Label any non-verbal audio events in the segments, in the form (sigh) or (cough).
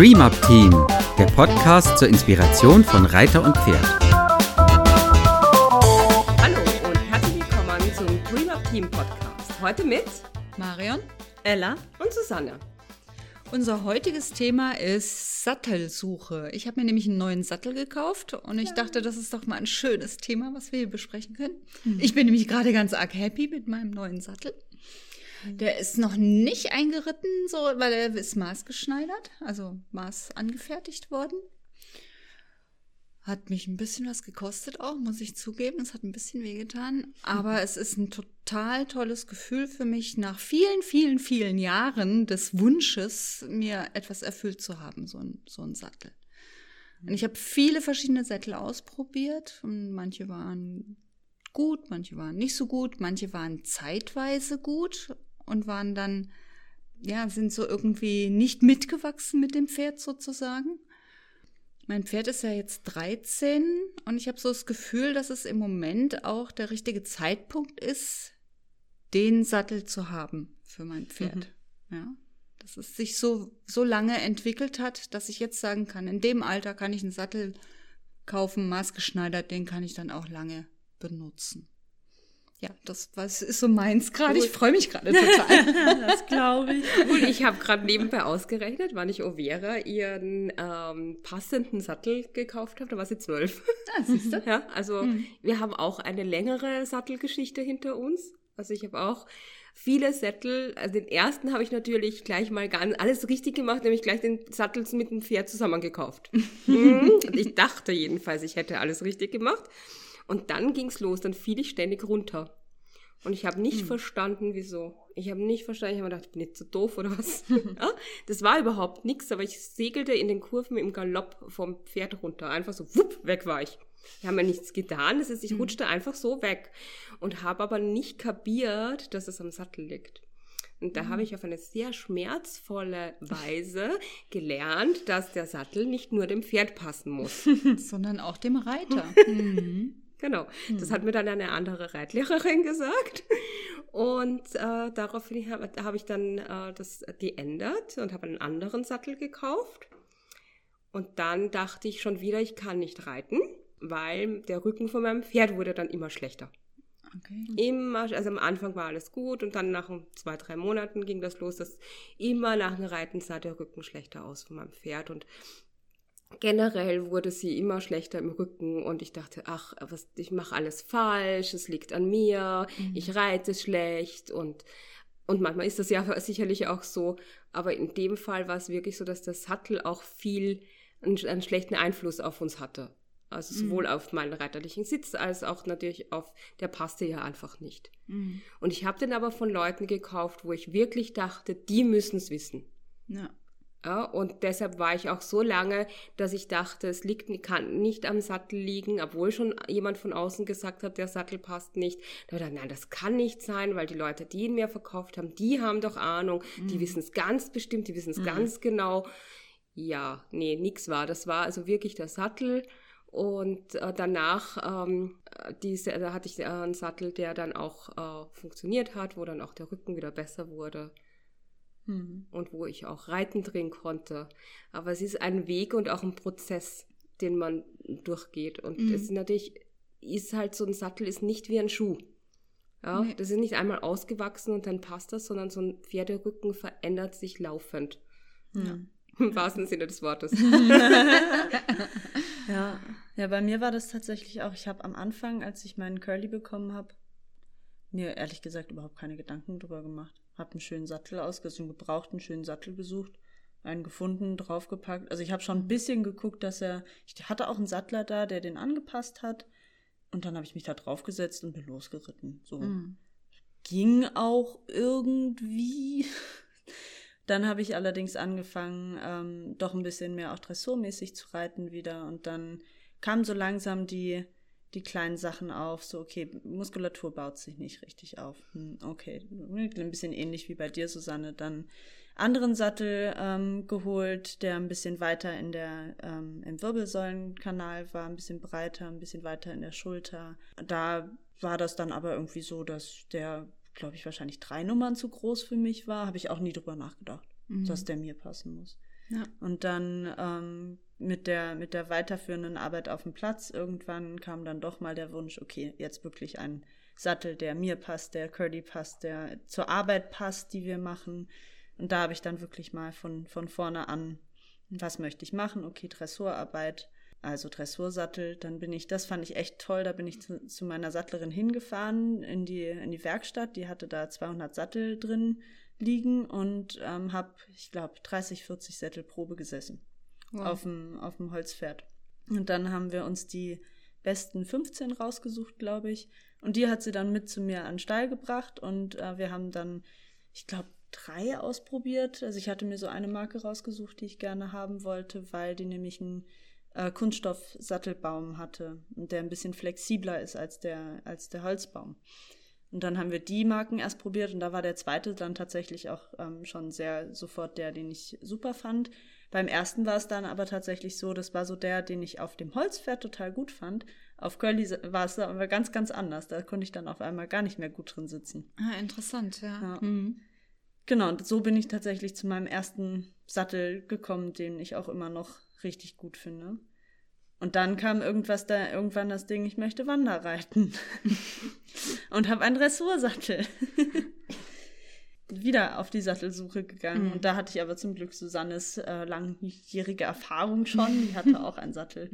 Dream Up Team, der Podcast zur Inspiration von Reiter und Pferd. Hallo und herzlich willkommen zum Dream Up Team Podcast. Heute mit Marion Ella und Susanne. Unser heutiges Thema ist Sattelsuche. Ich habe mir nämlich einen neuen Sattel gekauft und ich ja. dachte, das ist doch mal ein schönes Thema, was wir hier besprechen können. Mhm. Ich bin nämlich gerade ganz arg happy mit meinem neuen Sattel. Der ist noch nicht eingeritten, so, weil er ist maßgeschneidert, also maß angefertigt worden. Hat mich ein bisschen was gekostet auch, muss ich zugeben. Es hat ein bisschen wehgetan. Aber mhm. es ist ein total tolles Gefühl für mich, nach vielen, vielen, vielen Jahren des Wunsches, mir etwas erfüllt zu haben, so ein, so ein Sattel. Und ich habe viele verschiedene Sättel ausprobiert und manche waren gut, manche waren nicht so gut, manche waren zeitweise gut und waren dann, ja, sind so irgendwie nicht mitgewachsen mit dem Pferd sozusagen. Mein Pferd ist ja jetzt 13 und ich habe so das Gefühl, dass es im Moment auch der richtige Zeitpunkt ist, den Sattel zu haben für mein Pferd. Mhm. Ja. Dass es sich so, so lange entwickelt hat, dass ich jetzt sagen kann, in dem Alter kann ich einen Sattel kaufen, maßgeschneidert, den kann ich dann auch lange benutzen. Ja, das was ist so meins gerade. Ich freue mich gerade total. (laughs) das glaube ich. Und ich habe gerade nebenbei ausgerechnet, wann ich Overa ihren ähm, passenden Sattel gekauft habe. Da war sie zwölf. Ah, siehst du? (laughs) Ja, also hm. wir haben auch eine längere Sattelgeschichte hinter uns. Also ich habe auch viele Sättel. Also den ersten habe ich natürlich gleich mal ganz alles richtig gemacht, nämlich gleich den Sattel mit dem Pferd zusammengekauft. (laughs) mhm. Und ich dachte jedenfalls, ich hätte alles richtig gemacht. Und dann ging's los, dann fiel ich ständig runter. Und ich habe nicht hm. verstanden, wieso. Ich habe nicht verstanden, ich habe gedacht, ich bin nicht so doof oder was. (laughs) ja, das war überhaupt nichts, aber ich segelte in den Kurven im Galopp vom Pferd runter. Einfach so, wupp, weg war ich. Ich habe mir nichts getan, das ist, ich hm. rutschte einfach so weg. Und habe aber nicht kapiert, dass es am Sattel liegt. Und da mhm. habe ich auf eine sehr schmerzvolle Weise gelernt, dass der Sattel nicht nur dem Pferd passen muss, (laughs) sondern auch dem Reiter. (laughs) mhm. Genau. Mhm. Das hat mir dann eine andere Reitlehrerin (laughs) gesagt. Und äh, daraufhin habe hab ich dann äh, das geändert und habe einen anderen Sattel gekauft. Und dann dachte ich schon wieder, ich kann nicht reiten, weil der Rücken von meinem Pferd wurde dann immer schlechter. Okay. Immer, also am Anfang war alles gut und dann nach zwei, drei Monaten ging das los, dass immer nach dem Reiten sah der Rücken schlechter aus von meinem Pferd und generell wurde sie immer schlechter im Rücken und ich dachte, ach, was, ich mache alles falsch, es liegt an mir, mhm. ich reite schlecht und und manchmal ist das ja (laughs) sicherlich auch so, aber in dem Fall war es wirklich so, dass der Sattel auch viel einen, einen schlechten Einfluss auf uns hatte. Also sowohl mhm. auf meinen reiterlichen Sitz als auch natürlich auf, der passte ja einfach nicht. Mhm. Und ich habe den aber von Leuten gekauft, wo ich wirklich dachte, die müssen es wissen. Ja. Ja, und deshalb war ich auch so lange, dass ich dachte, es liegt, kann nicht am Sattel liegen, obwohl schon jemand von außen gesagt hat, der Sattel passt nicht. Da dachte ich, nein, das kann nicht sein, weil die Leute, die ihn mir verkauft haben, die haben doch Ahnung, mhm. die wissen es ganz bestimmt, die wissen es mhm. ganz genau. Ja, nee, nix war. Das war also wirklich der Sattel. Und äh, danach ähm, diese, da hatte ich äh, einen Sattel, der dann auch äh, funktioniert hat, wo dann auch der Rücken wieder besser wurde. Mhm. Und wo ich auch reiten drehen konnte. Aber es ist ein Weg und auch ein Prozess, den man durchgeht. Und mhm. es ist natürlich, ist halt so ein Sattel ist nicht wie ein Schuh. Ja, nee. das ist nicht einmal ausgewachsen und dann passt das, sondern so ein Pferderücken verändert sich laufend. Ja. Im wahrsten Sinne des Wortes. (laughs) ja. ja, bei mir war das tatsächlich auch. Ich habe am Anfang, als ich meinen Curly bekommen habe, mir ehrlich gesagt überhaupt keine Gedanken drüber gemacht. Hab einen schönen Sattel ausgesucht, einen gebrauchten schönen Sattel gesucht, einen gefunden, draufgepackt. Also ich habe schon ein bisschen geguckt, dass er. Ich hatte auch einen Sattler da, der den angepasst hat. Und dann habe ich mich da draufgesetzt und bin losgeritten. So. Mhm. Ging auch irgendwie. (laughs) Dann habe ich allerdings angefangen, ähm, doch ein bisschen mehr auch dressurmäßig zu reiten wieder. Und dann kamen so langsam die, die kleinen Sachen auf. So, okay, Muskulatur baut sich nicht richtig auf. Hm, okay, ein bisschen ähnlich wie bei dir, Susanne. Dann anderen Sattel ähm, geholt, der ein bisschen weiter in der, ähm, im Wirbelsäulenkanal war, ein bisschen breiter, ein bisschen weiter in der Schulter. Da war das dann aber irgendwie so, dass der glaube ich, wahrscheinlich drei Nummern zu groß für mich war, habe ich auch nie drüber nachgedacht, mhm. dass der mir passen muss. Ja. Und dann ähm, mit, der, mit der weiterführenden Arbeit auf dem Platz irgendwann kam dann doch mal der Wunsch, okay, jetzt wirklich ein Sattel, der mir passt, der Curdy passt, der zur Arbeit passt, die wir machen. Und da habe ich dann wirklich mal von, von vorne an, was möchte ich machen? Okay, Dressurarbeit, also Dressursattel. Dann bin ich, das fand ich echt toll, da bin ich zu, zu meiner Sattlerin hingefahren in die, in die Werkstatt. Die hatte da 200 Sattel drin liegen und ähm, habe, ich glaube, 30, 40 Sättel Probe gesessen Wow. auf dem, auf dem Holzpferd. Und dann haben wir uns die besten 15 rausgesucht, glaube ich. Und die hat sie dann mit zu mir an den Stall gebracht und äh, wir haben dann, ich glaube, drei ausprobiert. Also ich hatte mir so eine Marke rausgesucht, die ich gerne haben wollte, weil die nämlich einen äh, Kunststoffsattelbaum hatte und der ein bisschen flexibler ist als der, als der Holzbaum. Und dann haben wir die Marken erst probiert und da war der zweite dann tatsächlich auch ähm, schon sehr sofort der, den ich super fand. Beim ersten war es dann aber tatsächlich so, das war so der, den ich auf dem Holzpferd total gut fand. Auf Curly war es aber ganz, ganz anders. Da konnte ich dann auf einmal gar nicht mehr gut drin sitzen. Ah, interessant, ja. Ja. Mhm. Genau, und so bin ich tatsächlich zu meinem ersten Sattel gekommen, den ich auch immer noch richtig gut finde. Und dann kam irgendwas da, irgendwann das Ding, ich möchte Wanderreiten. (laughs) und habe einen Dressursattel. (laughs) Wieder auf die Sattelsuche gegangen. Mhm. Und da hatte ich aber zum Glück Susannes äh, langjährige Erfahrung schon. (laughs) Die hatte auch einen Sattel,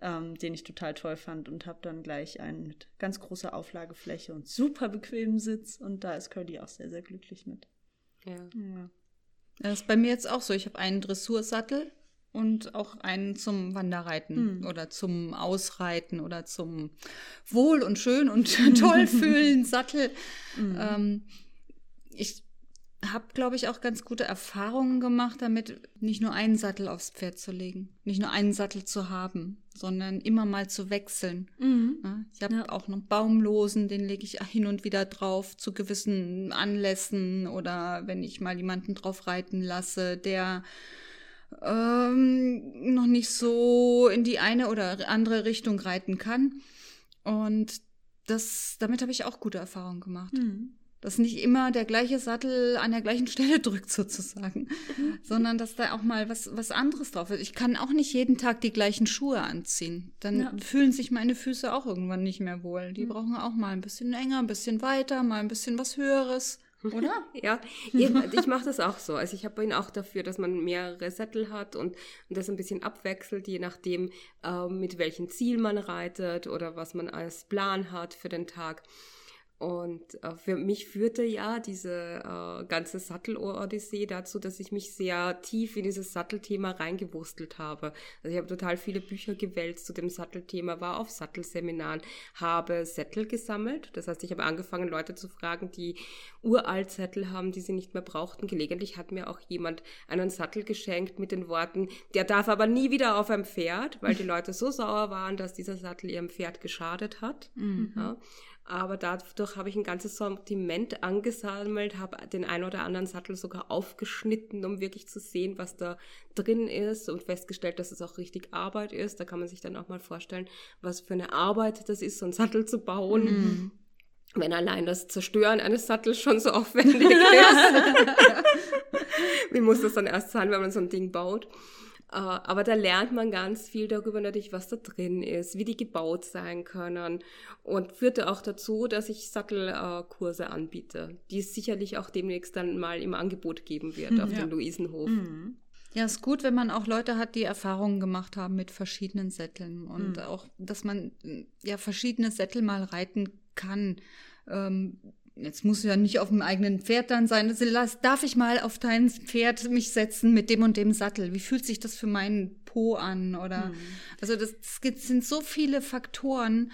ähm, den ich total toll fand und habe dann gleich einen mit ganz großer Auflagefläche und super bequemem Sitz. Und da ist Curdy auch sehr, sehr glücklich mit. Ja. Ja. Das ist bei mir jetzt auch so. Ich habe einen Dressursattel und auch einen zum Wanderreiten Mhm. oder zum Ausreiten oder zum Wohl und schön und (laughs) toll (laughs) fühlen Sattel. Mhm. Ähm, ich habe, glaube ich, auch ganz gute Erfahrungen gemacht damit, nicht nur einen Sattel aufs Pferd zu legen, nicht nur einen Sattel zu haben, sondern immer mal zu wechseln. Mhm. Ich habe Ja. auch noch Baumlosen, den lege ich hin und wieder drauf zu gewissen Anlässen oder wenn ich mal jemanden drauf reiten lasse, der ähm, noch nicht so in die eine oder andere Richtung reiten kann. Und das, damit habe ich auch gute Erfahrungen gemacht. Mhm. Dass nicht immer der gleiche Sattel an der gleichen (laughs) Stelle drückt sozusagen, sondern dass da auch mal was, was anderes drauf ist. Ich kann auch nicht jeden Tag die gleichen Schuhe anziehen. Dann Ja. fühlen sich meine Füße auch irgendwann nicht mehr wohl. Die brauchen auch mal ein bisschen enger, ein bisschen weiter, mal ein bisschen was Höheres, oder? (laughs) Ja, eben, ich mache das auch so. Also ich habe ihn auch dafür, dass man mehrere Sättel hat und, und das ein bisschen abwechselt, je nachdem, äh, mit welchem Ziel man reitet oder was man als Plan hat für den Tag. Und äh, für mich führte ja diese äh, ganze Sattel-Odyssee dazu, dass ich mich sehr tief in dieses Sattelthema reingewurstelt habe. Also ich habe total viele Bücher gewälzt zu dem Sattelthema, war auf Sattelseminaren, habe Sättel gesammelt. Das heißt, ich habe angefangen, Leute zu fragen, die uralt Sättel haben, die sie nicht mehr brauchten. Gelegentlich hat mir auch jemand einen Sattel geschenkt mit den Worten, der darf aber nie wieder auf einem Pferd, weil die Leute so sauer waren, dass dieser Sattel ihrem Pferd geschadet hat. Ja. Aber dadurch habe ich ein ganzes Sortiment angesammelt, habe den ein oder anderen Sattel sogar aufgeschnitten, um wirklich zu sehen, was da drin ist und festgestellt, dass es auch richtig Arbeit ist. Da kann man sich dann auch mal vorstellen, was für eine Arbeit das ist, so einen Sattel zu bauen. Mhm. Wenn allein das Zerstören eines Sattels schon so aufwendig (laughs) ist. (laughs) Wie muss das dann erst sein, wenn man so ein Ding baut? Äh, Aber da lernt man ganz viel darüber natürlich, was da drin ist, wie die gebaut sein können und führte auch dazu, dass ich Sattelkurse anbiete, die es sicherlich auch demnächst dann mal im Angebot geben wird auf Ja. dem Luisenhof. Mhm. Ja, ist gut, wenn man auch Leute hat, die Erfahrungen gemacht haben mit verschiedenen Sätteln und Mhm. auch, dass man ja verschiedene Sättel mal reiten kann. Ähm, jetzt muss ja nicht auf dem eigenen Pferd dann sein. Also, lass, darf ich mal auf dein Pferd mich setzen mit dem und dem Sattel? Wie fühlt sich das für meinen Po an? Oder Mhm. also das, das sind so viele Faktoren.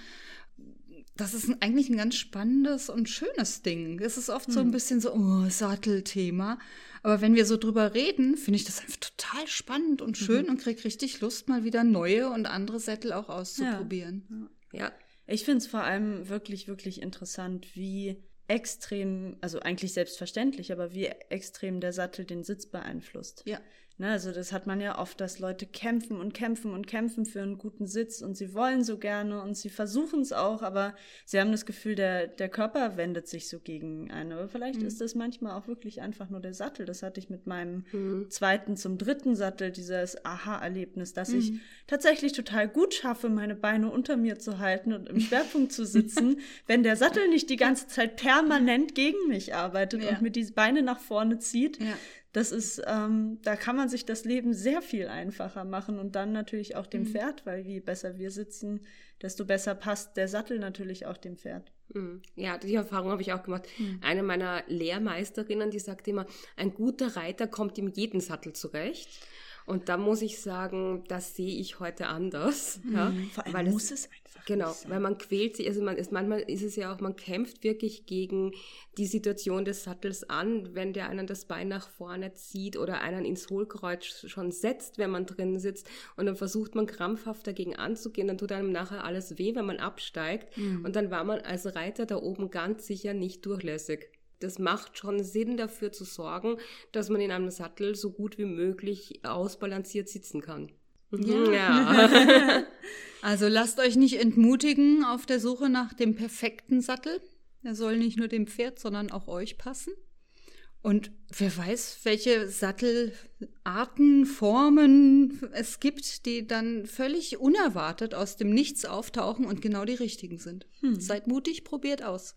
Das ist eigentlich ein ganz spannendes und schönes Ding. Es ist oft so ein bisschen so, oh, Sattelthema. Aber wenn wir so drüber reden, finde ich das einfach total spannend und schön und krieg richtig Lust, mal wieder neue und andere Sättel auch auszuprobieren. Ja, Ich finde es vor allem wirklich, wirklich interessant, wie extrem, also eigentlich selbstverständlich, aber wie extrem der Sattel den Sitz beeinflusst. Ja. Ne, also das hat man ja oft, dass Leute kämpfen und kämpfen und kämpfen für einen guten Sitz und sie wollen so gerne und sie versuchen es auch, aber sie haben das Gefühl, der, der Körper wendet sich so gegen einen. Aber vielleicht mhm. ist das manchmal auch wirklich einfach nur der Sattel. Das hatte ich mit meinem mhm. zweiten zum dritten Sattel, dieses Aha-Erlebnis, dass mhm. ich tatsächlich total gut schaffe, meine Beine unter mir zu halten und im Schwerpunkt zu sitzen, (laughs) wenn der Sattel nicht die ganze Zeit permanent gegen mich arbeitet ja. und mir die Beine nach vorne zieht. Ja das ist, ähm, da kann man sich das Leben sehr viel einfacher machen und dann natürlich auch dem mhm. Pferd, weil je besser wir sitzen, desto besser passt der Sattel natürlich auch dem Pferd. Mhm. Ja, die Erfahrung habe ich auch gemacht. Mhm. Eine meiner Lehrmeisterinnen, die sagt immer, ein guter Reiter kommt im jeden Sattel zurecht. Und da muss ich sagen, das sehe ich heute anders. Mhm. Ja, Vor allem weil muss es, einfach Genau, weil man quält sich, also man ist, manchmal ist es ja auch, man kämpft wirklich gegen die Situation des Sattels an, wenn der einen das Bein nach vorne zieht oder einen ins Hohlkreuz schon setzt, wenn man drin sitzt und dann versucht man krampfhaft dagegen anzugehen, dann tut einem nachher alles weh, wenn man absteigt mhm. und dann war man als Reiter da oben ganz sicher nicht durchlässig das macht schon Sinn dafür zu sorgen, dass man in einem Sattel so gut wie möglich ausbalanciert sitzen kann. Ja. ja. (laughs) also lasst euch nicht entmutigen auf der Suche nach dem perfekten Sattel. Er soll nicht nur dem Pferd, sondern auch euch passen. Und wer weiß, welche Sattelarten, Formen es gibt, die dann völlig unerwartet aus dem Nichts auftauchen und genau die richtigen sind. Hm. Seid mutig, probiert aus.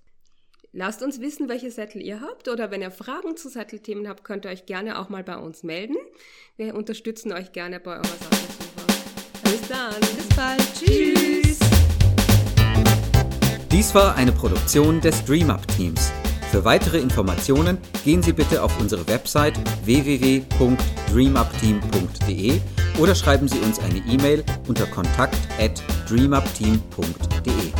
Lasst uns wissen, welche Sättel ihr habt oder wenn ihr Fragen zu Sattelthemen habt, könnt ihr euch gerne auch mal bei uns melden. Wir unterstützen euch gerne bei eurer Sattelsuche. Bis dann. Bis bald. Tschüss. Dies war eine Produktion des DreamUp Teams. Für weitere Informationen gehen Sie bitte auf unsere Website www.dreamupteam.de oder schreiben Sie uns eine E-Mail unter kontakt@dreamupteam.de.